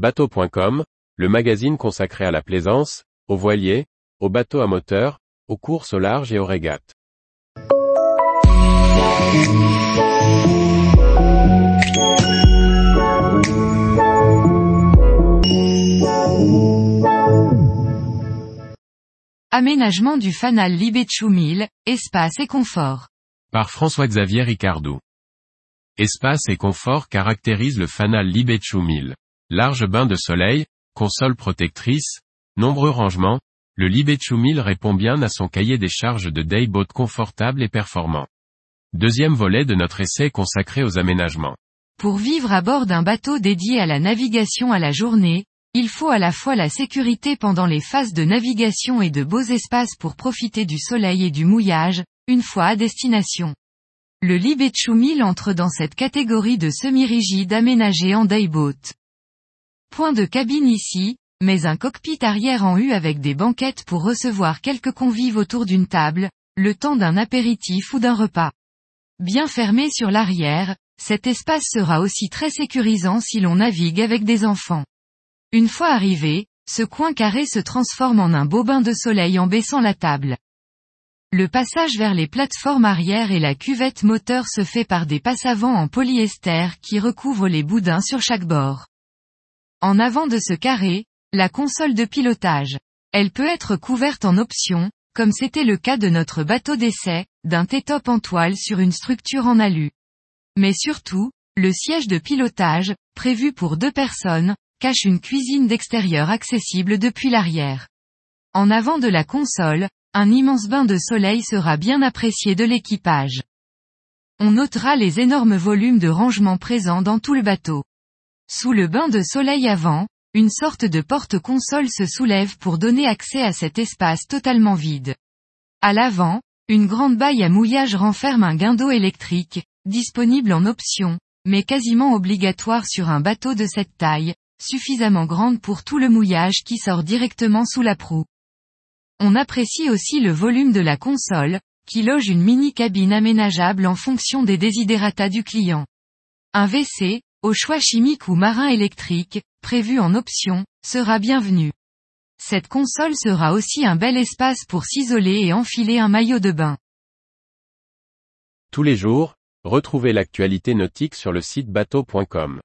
Bateau.com, le magazine consacré à la plaisance, aux voiliers, aux bateaux à moteur, aux courses au large et aux régates. Aménagement du fanal Libetchou 1000, espace et confort. Par François-Xavier Ricardou. Espace et confort caractérisent le fanal Libetchou 1000. Large bain de soleil, console protectrice, nombreux rangements, le Libetchou 1000 répond bien à son cahier des charges de dayboat confortable et performant. Deuxième volet de notre essai consacré aux aménagements. Pour vivre à bord d'un bateau dédié à la navigation à la journée, il faut à la fois la sécurité pendant les phases de navigation et de beaux espaces pour profiter du soleil et du mouillage, une fois à destination. Le Libetchou 1000 entre dans cette catégorie de semi-rigide aménagé en dayboat. Point de cabine ici, mais un cockpit arrière en U avec des banquettes pour recevoir quelques convives autour d'une table, le temps d'un apéritif ou d'un repas. Bien fermé sur l'arrière, cet espace sera aussi très sécurisant si l'on navigue avec des enfants. Une fois arrivé, ce coin carré se transforme en un beau bain de soleil en baissant la table. Le passage vers les plateformes arrière et la cuvette moteur se fait par des passe-avant en polyester qui recouvrent les boudins sur chaque bord. En avant de ce carré, la console de pilotage. Elle peut être couverte en option, comme c'était le cas de notre bateau d'essai, d'un T-top en toile sur une structure en alu. Mais surtout, le siège de pilotage, prévu pour deux personnes, cache une cuisine d'extérieur accessible depuis l'arrière. En avant de la console, un immense bain de soleil sera bien apprécié de l'équipage. On notera les énormes volumes de rangement présents dans tout le bateau. Sous le bain de soleil avant, une sorte de porte-console se soulève pour donner accès à cet espace totalement vide. À l'avant, une grande baille à mouillage renferme un guindeau électrique, disponible en option, mais quasiment obligatoire sur un bateau de cette taille, suffisamment grande pour tout le mouillage qui sort directement sous la proue. On apprécie aussi le volume de la console, qui loge une mini cabine aménageable en fonction des desiderata du client. Un WC, au choix chimique ou marin électrique, prévu en option, sera bienvenu. Cette console sera aussi un bel espace pour s'isoler et enfiler un maillot de bain. Tous les jours, retrouvez l'actualité nautique sur le site bateau.com.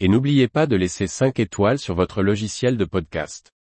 Et n'oubliez pas de laisser 5 étoiles sur votre logiciel de podcast.